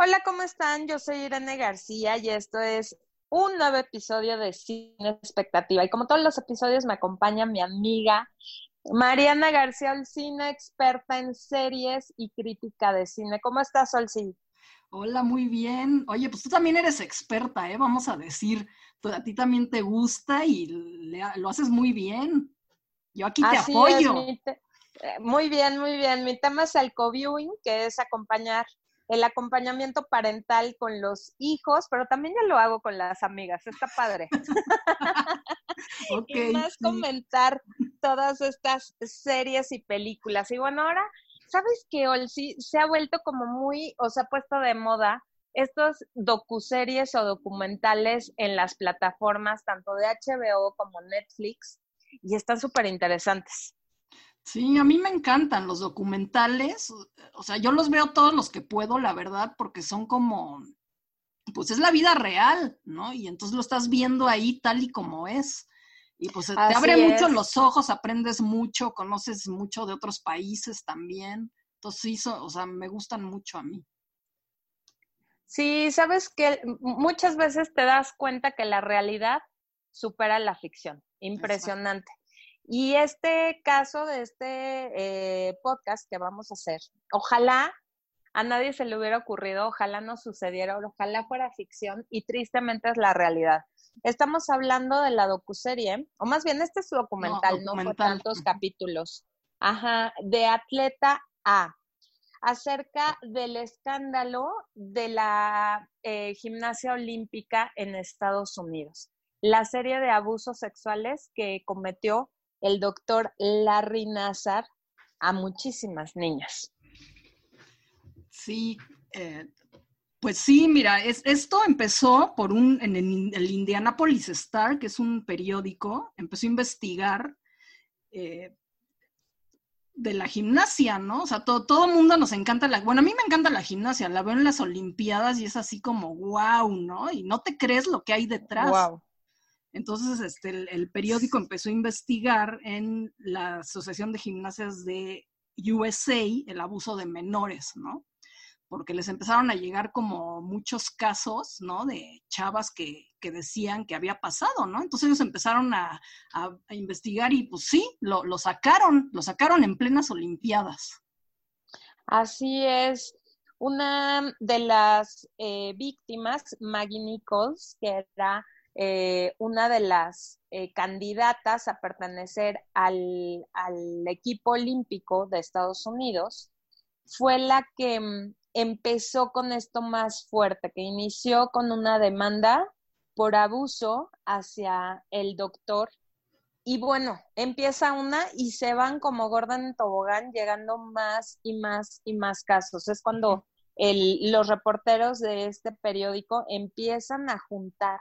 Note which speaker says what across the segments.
Speaker 1: Hola, ¿cómo están? Yo soy Irene García y esto es un nuevo episodio de Cine Expectativa. Y como todos los episodios me acompaña mi amiga Mariana García Olcina, experta en series y crítica de cine. ¿Cómo estás, Olcina?
Speaker 2: Hola, muy bien. Oye, pues tú también eres experta, ¿eh? Vamos a decir, a ti también te gusta y lo haces muy bien. Yo aquí te apoyo.
Speaker 1: Eh, muy bien, muy bien. Mi tema es el co-viewing, que es acompañar el acompañamiento parental con los hijos, pero también ya lo hago con las amigas, está padre. y más comentar todas estas series y películas. Y bueno, ahora, ¿sabes qué, Olsi? Se ha vuelto como muy, o se ha puesto de moda estos docuseries o documentales en las plataformas, tanto de HBO como Netflix, y están súper interesantes.
Speaker 2: Sí, a mí me encantan los documentales, o sea, yo los veo todos los que puedo, la verdad, porque son como, pues es la vida real, ¿no? Y entonces lo estás viendo ahí tal y como es. Y pues te abre mucho los ojos, aprendes mucho, conoces mucho de otros países también. Entonces sí, o sea, me gustan mucho a mí.
Speaker 1: Sí, sabes que muchas veces te das cuenta que la realidad supera la ficción. Impresionante. Y este caso de este eh, podcast que vamos a hacer, ojalá a nadie se le hubiera ocurrido, ojalá no sucediera, ojalá fuera ficción y tristemente es la realidad. Estamos hablando de la docuserie, o más bien este es documental, no, fue tantos capítulos, ajá, de Atleta A, acerca del escándalo de la eh, gimnasia olímpica en Estados Unidos, la serie de abusos sexuales que cometió el doctor Larry Nazar a muchísimas niñas.
Speaker 2: Sí, eh, pues sí, mira, esto empezó por un, en el, Indianapolis Star, que es un periódico, empezó a investigar eh, de la gimnasia, ¿no? O sea, todo, todo el mundo nos encanta la, bueno, a mí me encanta la gimnasia, la veo en las Olimpiadas y es así como, wow, ¿no? Y no te crees lo que hay detrás. Wow. Entonces, este, el, periódico empezó a investigar en la Asociación de Gimnasias de USA el abuso de menores, ¿no? Porque les empezaron a llegar como muchos casos, ¿no? De chavas que, decían que había pasado, ¿no? Entonces ellos empezaron a, investigar y pues sí, lo, sacaron, lo sacaron en plenas Olimpiadas.
Speaker 1: Así es. Una de las eh, víctimas, Maggie Nichols, que era eh, una de las eh, candidatas a pertenecer al, equipo olímpico de Estados Unidos, fue la que mm, empezó con esto más fuerte, que inició con una demanda por abuso hacia el doctor. Y bueno, empieza una y se van como Gordon en tobogán, llegando más y más y más casos. Es cuando los reporteros de este periódico empiezan a juntar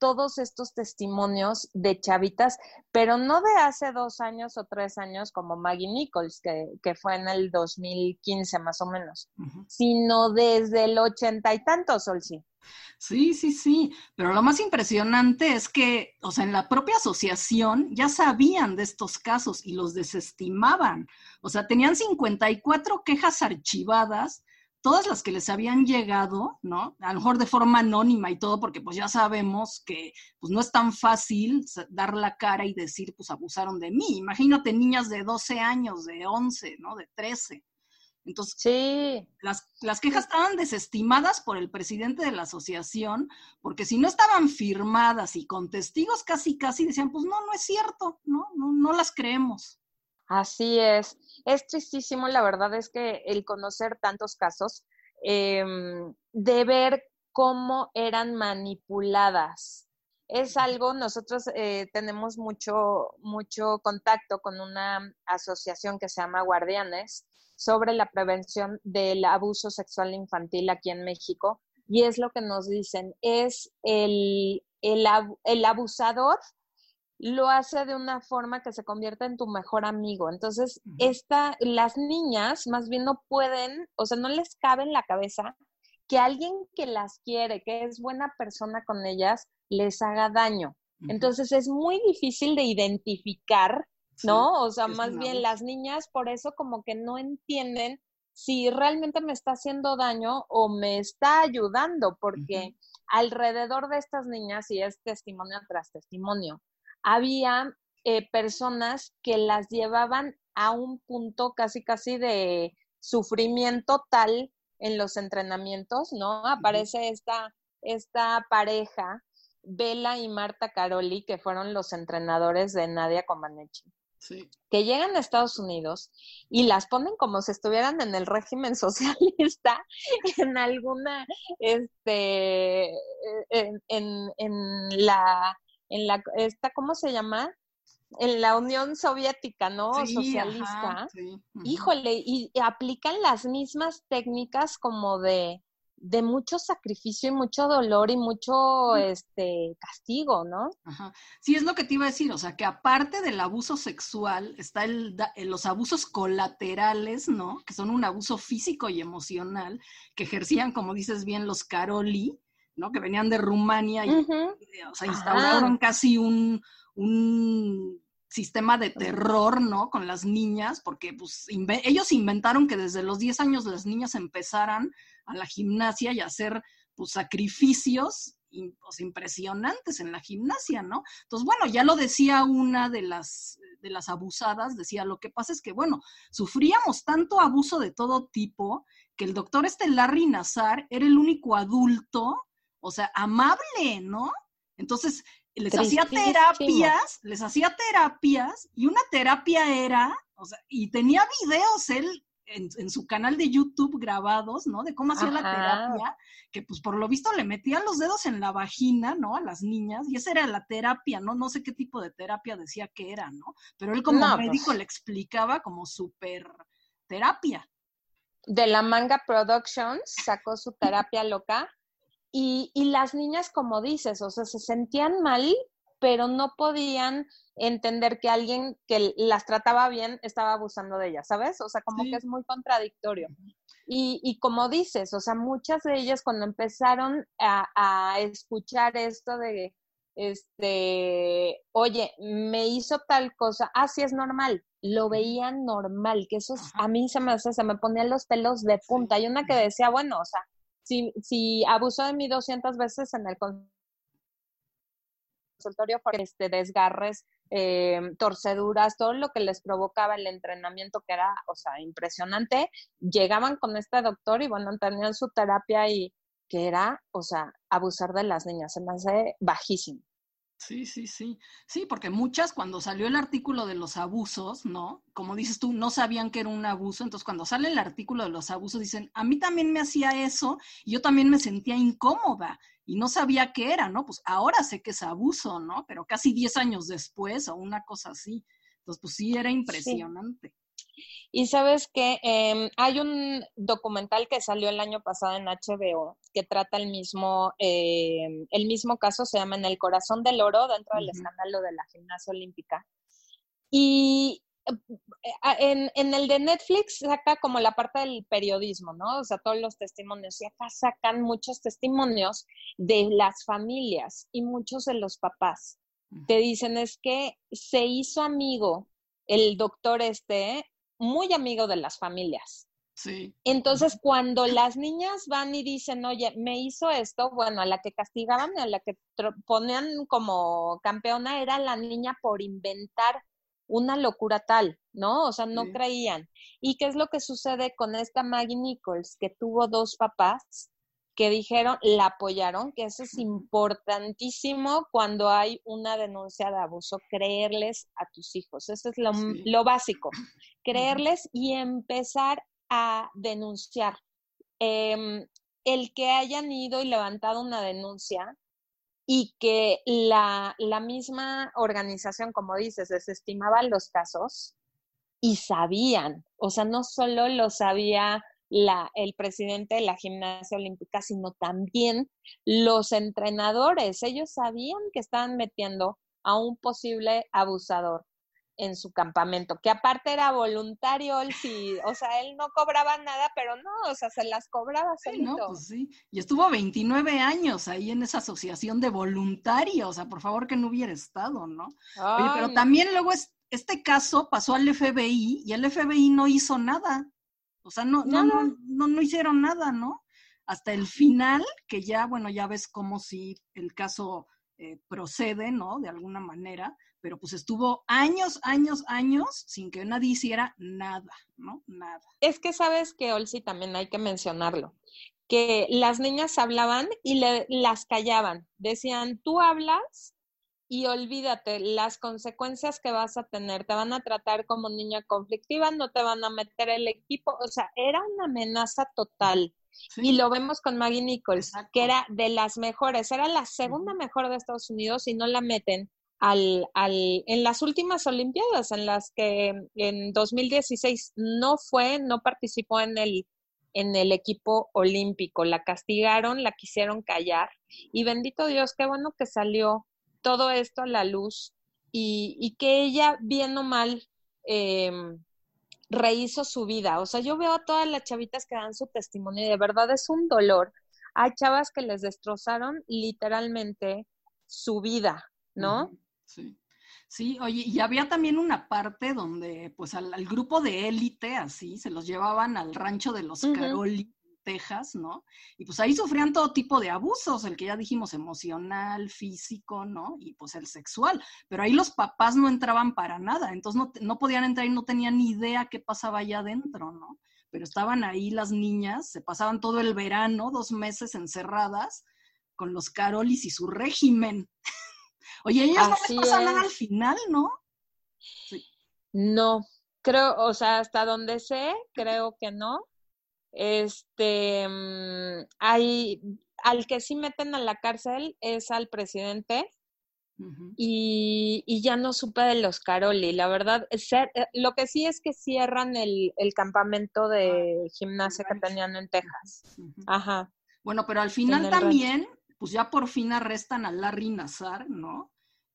Speaker 1: todos estos testimonios de chavitas, pero no de hace dos años o tres años como Maggie Nichols, que, fue en el 2015 más o menos, sino desde el ochenta y tantos, Solsi.
Speaker 2: Sí, sí, sí, pero lo más impresionante es que, o sea, en la propia asociación ya sabían de estos casos y los desestimaban. O sea, tenían 54 quejas archivadas todas las que les habían llegado, ¿no? A lo mejor de forma anónima y todo, porque pues ya sabemos que pues no es tan fácil dar la cara y decir, pues abusaron de mí. Imagínate niñas de 12 años, de 11, ¿no? De 13. Entonces, sí. las, las quejas estaban desestimadas por el presidente de la asociación, porque si no estaban firmadas y con testigos casi, casi decían, pues no, no es cierto, ¿no? No, no las creemos.
Speaker 1: Así es. Es tristísimo, la verdad es que el conocer tantos casos, em, de ver cómo eran manipuladas. Es algo, nosotros eh, tenemos mucho, mucho contacto con una asociación que se llama Guardianes sobre la prevención del abuso sexual infantil aquí en México. Y es lo que nos dicen, es el, el, el abusador lo hace de una forma que se convierta en tu mejor amigo. Entonces, esta, las niñas más bien no pueden, o sea, no les cabe en la cabeza que alguien que las quiere, que es buena persona con ellas, les haga daño. Entonces, es muy difícil de identificar, ¿no? o sea, más bien las niñas por eso como que no entienden si realmente me está haciendo daño o me está ayudando, porque alrededor de estas niñas, y es testimonio tras testimonio, había eh, personas que las llevaban a un punto casi, casi de sufrimiento tal en los entrenamientos, ¿no? Aparece esta, esta pareja, Bella y Marta Caroli, que fueron los entrenadores de Nadia Comaneci. que llegan a Estados Unidos y las ponen como si estuvieran en el régimen socialista, en alguna, este, en, en, en la, en la, esta, ¿cómo se llama? en la Unión Soviética, ¿no? Socialista. Híjole, y, aplican las mismas técnicas como de, de mucho sacrificio y mucho dolor y mucho este castigo, ¿no?
Speaker 2: Ajá. Sí, es lo que te iba a decir, o sea, que aparte del abuso sexual, está el, los abusos colaterales, ¿no? Que son un abuso físico y emocional, que ejercían, como dices bien, los Caroli, ¿no? Que venían de Rumania y, o sea, instauraron casi un, un sistema de terror, ¿no? Con las niñas, porque pues, ellos inventaron que desde los 10 años las niñas empezaran a la gimnasia y a hacer pues, sacrificios pues, impresionantes en la gimnasia, ¿no? Entonces, bueno, ya lo decía una de las, de las abusadas, decía, lo que pasa es que, bueno, sufríamos tanto abuso de todo tipo que el doctor este Larry Nazar era el único adulto, o sea, amable, ¿no? Entonces, les hacía terapias, les hacía terapias, y una terapia era, o sea, y tenía videos él en, su canal de YouTube grabados, ¿no? De cómo hacía la terapia, que pues por lo visto le metía los dedos en la vagina, ¿no? A las niñas, y esa era la terapia, ¿no? No sé qué tipo de terapia decía que era, ¿no? Pero él como médico pues le explicaba como súper terapia.
Speaker 1: De la Manga Productions sacó su terapia loca y, y las niñas, como dices, o sea, se sentían mal, pero no podían entender que alguien que las trataba bien estaba abusando de ellas, ¿sabes? O sea, como que es muy contradictorio. Y, y, como dices, o sea, muchas de ellas cuando empezaron a, a, escuchar esto de, este, oye, me hizo tal cosa, así ah, es normal, lo veían normal, que eso a mí se me, se me ponían los pelos de punta. Hay una que decía, bueno, o sea, si, si abusó de mí 200 veces en el consultorio por este, desgarres, eh, torceduras, todo lo que les provocaba el entrenamiento, que era, o sea, impresionante, llegaban con este doctor y bueno, tenían su terapia y que era, o sea, abusar de las niñas, se me hace bajísimo.
Speaker 2: Sí, sí, sí. Sí, porque muchas cuando salió el artículo de los abusos, ¿no? Como dices tú, no sabían que era un abuso. Entonces, cuando sale el artículo de los abusos, dicen, a mí también me hacía eso y yo también me sentía incómoda y no sabía qué era, ¿no? Pues ahora sé que es abuso, ¿no? Pero casi 10 años después o una cosa así. Entonces, pues sí, era impresionante.
Speaker 1: Y sabes que em, hay un documental que salió el año pasado en HBO que trata el mismo, em, el mismo caso, se llama En el corazón del oro, dentro del escándalo de la gimnasia olímpica. Y eh, en, en, el de Netflix saca como la parte del periodismo, ¿no? O sea, todos los testimonios. Y acá sacan muchos testimonios de las familias y muchos de los papás. Te dicen es que se hizo amigo el doctor este muy amigo de las familias.
Speaker 2: Sí.
Speaker 1: Entonces, cuando las niñas van y dicen, oye, me hizo esto, bueno, a la que castigaban, a la que ponían como campeona era la niña por inventar una locura tal, ¿no? O sea, no creían. ¿Y qué es lo que sucede con esta Maggie Nichols, que tuvo dos papás que dijeron, la apoyaron, que eso es importantísimo cuando hay una denuncia de abuso, creerles a tus hijos. Eso es lo, básico, creerles y empezar a denunciar. Em, el que hayan ido y levantado una denuncia y que la, la misma organización, como dices, desestimaba los casos y sabían, o sea, no solo lo sabía la, el presidente de la gimnasia olímpica, sino también los entrenadores. Ellos sabían que estaban metiendo a un posible abusador en su campamento, que aparte era voluntario, él sí, o sea, él no cobraba nada, pero no, o sea, se las cobraba
Speaker 2: sí, no, pues sí. Y estuvo 29 años ahí en esa asociación de voluntarios, o sea, por favor que no hubiera estado, ¿no? Oye, pero también luego es, este caso pasó al FBI y el FBI no hizo nada. O sea, no, no, no, no, no hicieron nada, ¿no? Hasta el final, que ya, bueno, ya ves cómo si el caso eh, procede, ¿no? De alguna manera, pero pues estuvo años, años, años sin que nadie hiciera nada, ¿no? Nada.
Speaker 1: Es que sabes que, Olsi, también hay que mencionarlo, que las niñas hablaban y le, las callaban. Decían, tú hablas y olvídate las consecuencias que vas a tener. Te van a tratar como niña conflictiva, no te van a meter el equipo. O sea, era una amenaza total. Y lo vemos con Maggie Nichols, que era de las mejores, era la segunda mejor de Estados Unidos y no la meten al, al, en las últimas Olimpiadas, en las que en 2016 no fue, no participó en el, en el equipo olímpico. La castigaron, la quisieron callar. Y bendito Dios, qué bueno que salió todo esto a la luz y, que ella, bien o mal, em, rehizo su vida. O sea, yo veo a todas las chavitas que dan su testimonio y de verdad es un dolor. Hay chavas que les destrozaron literalmente su vida, ¿no?
Speaker 2: Sí. Sí, oye, y había también una parte donde, pues, al, grupo de élite, así, se los llevaban al rancho de los Caroli, Texas, ¿no? Y pues ahí sufrían todo tipo de abusos, el que ya dijimos emocional, físico, ¿no? Y pues el sexual. Pero ahí los papás no entraban para nada, entonces no, no podían entrar y no tenían ni idea qué pasaba allá adentro, ¿no? Pero estaban ahí las niñas, se pasaban todo el verano, dos meses encerradas, con los Carolis y su régimen. Oye, ellas no les pasa nada al final, ¿no?
Speaker 1: Sí. No, creo, o sea, hasta donde sé, creo que no. Este, mm, hay, al que sí meten a la cárcel es al presidente. y, y, ya no supe de los Caroli. La verdad, eh, lo que sí es que cierran el, el campamento de ah, gimnasia que tenían en Texas. Ajá.
Speaker 2: Bueno, pero al final también, pues ya por fin arrestan a Larry Nazar, ¿no?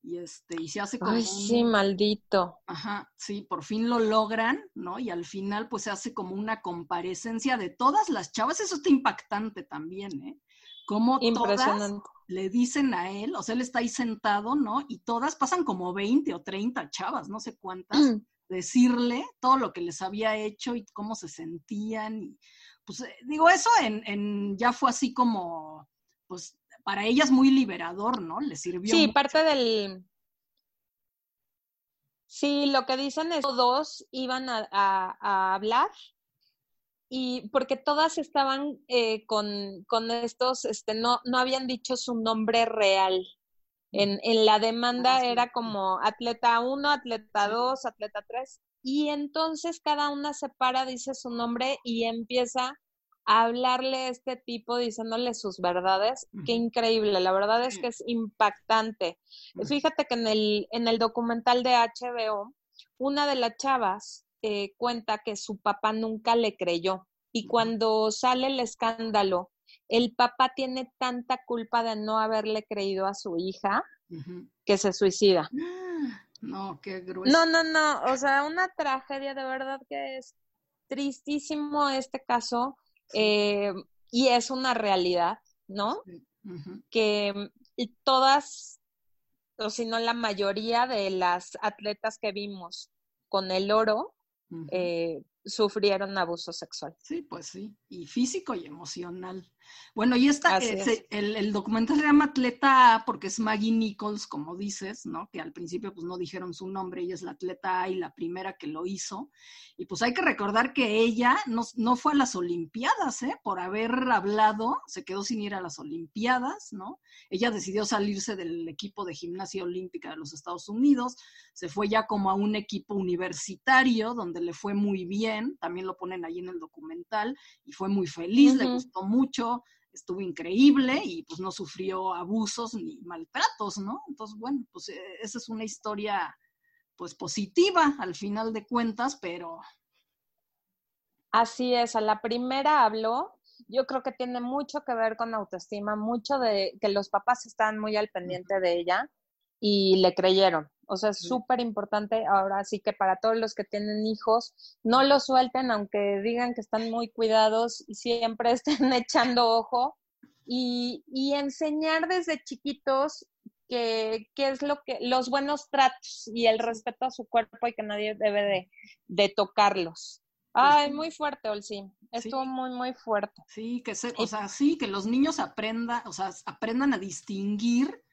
Speaker 2: Y este y se hace como
Speaker 1: Ay, sí, maldito.
Speaker 2: Ajá, sí, por fin lo logran, ¿no? Y al final pues se hace como una comparecencia de todas las chavas, eso está impactante también, ¿eh? Como todas le dicen a él, o sea, él está ahí sentado, ¿no? Y todas pasan como 20 o 30 chavas, no sé cuántas, mm. decirle todo lo que les había hecho y cómo se sentían y pues eh, digo, eso en, en ya fue así como pues para ellas muy liberador, ¿no? Le sirvió.
Speaker 1: Sí, parte del... Sí, lo que dicen es que todos iban a, hablar y porque todas estaban eh, con, con, estos, este, no, no habían dicho su nombre real. En, en la demanda ah, era como atleta 1, atleta 2, atleta 3, y entonces cada una se para, dice su nombre y empieza hablarle a este tipo diciéndole sus verdades, qué increíble, la verdad es que es impactante. Fíjate que en el, en el documental de HBO, una de las chavas eh, cuenta que su papá nunca le creyó y cuando sale el escándalo, el papá tiene tanta culpa de no haberle creído a su hija que se suicida.
Speaker 2: No, qué grueso.
Speaker 1: No, no, no, o sea, una tragedia de verdad que es tristísimo este caso eh, y es una realidad, ¿no? Que todas, o si no la mayoría de las atletas que vimos con el oro, eh, sufrieron abuso sexual.
Speaker 2: Sí, pues sí, y físico y emocional. Bueno, y esta, eh, el, el, documental se llama Atleta A porque es Maggie Nichols, como dices, ¿no? Que al principio pues no dijeron su nombre, ella es la atleta A y la primera que lo hizo. Y pues hay que recordar que ella no, no fue a las Olimpiadas, ¿eh? Por haber hablado, se quedó sin ir a las Olimpiadas, ¿no? Ella decidió salirse del equipo de gimnasia olímpica de los Estados Unidos, se fue ya como a un equipo universitario donde le fue muy bien, también lo ponen ahí en el documental, y fue muy feliz, le gustó mucho, estuvo increíble y pues no sufrió abusos ni maltratos, ¿no? Entonces, bueno, pues eh, esa es una historia pues positiva al final de cuentas, pero...
Speaker 1: Así es, a la primera habló, yo creo que tiene mucho que ver con autoestima, mucho de que los papás están muy al pendiente de ella y le creyeron. O sea, es súper importante ahora sí que para todos los que tienen hijos, no los suelten, aunque digan que están muy cuidados y siempre estén echando ojo. Y, y enseñar desde chiquitos que, es lo que, los buenos tratos y el respeto a su cuerpo y que nadie debe de, de tocarlos. Ay, muy fuerte, Olsi. Estuvo muy, muy fuerte.
Speaker 2: Sí, que se, o sea, sí, que los niños aprendan, o sea, aprendan a distinguir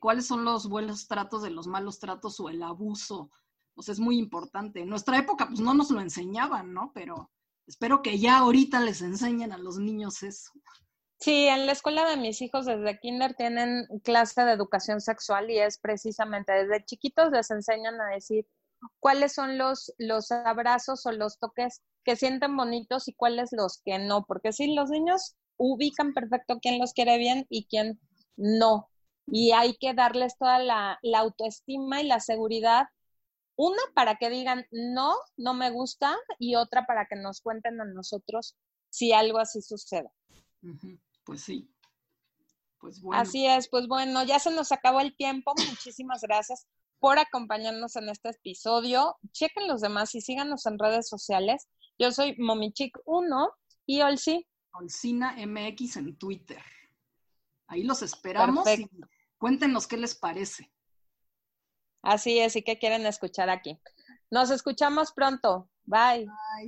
Speaker 2: cuáles son los buenos tratos de los malos tratos o el abuso. Sea, es muy importante. En nuestra época, pues no nos lo enseñaban, ¿no? Pero espero que ya ahorita les enseñen a los niños eso.
Speaker 1: Sí, en la escuela de mis hijos desde kinder tienen clase de educación sexual y es precisamente desde chiquitos les enseñan a decir cuáles son los, los abrazos o los toques que sienten bonitos y cuáles los que no, porque sí, los niños ubican perfecto quién los quiere bien y quién no. Y hay que darles toda la, la autoestima y la seguridad una para que digan no, no me gusta y otra para que nos cuenten a nosotros si algo así sucede.
Speaker 2: Pues sí. Pues
Speaker 1: bueno. Así es, pues bueno, ya se nos acabó el tiempo. Muchísimas gracias por acompañarnos en este episodio. Chequen los demás y síganos en redes sociales. Yo soy Momichic1 y Olsi.
Speaker 2: Olsina MX en Twitter. Ahí los esperamos y cuéntenos qué les parece.
Speaker 1: Así es, y qué quieren escuchar aquí. Nos escuchamos pronto. Bye. Bye.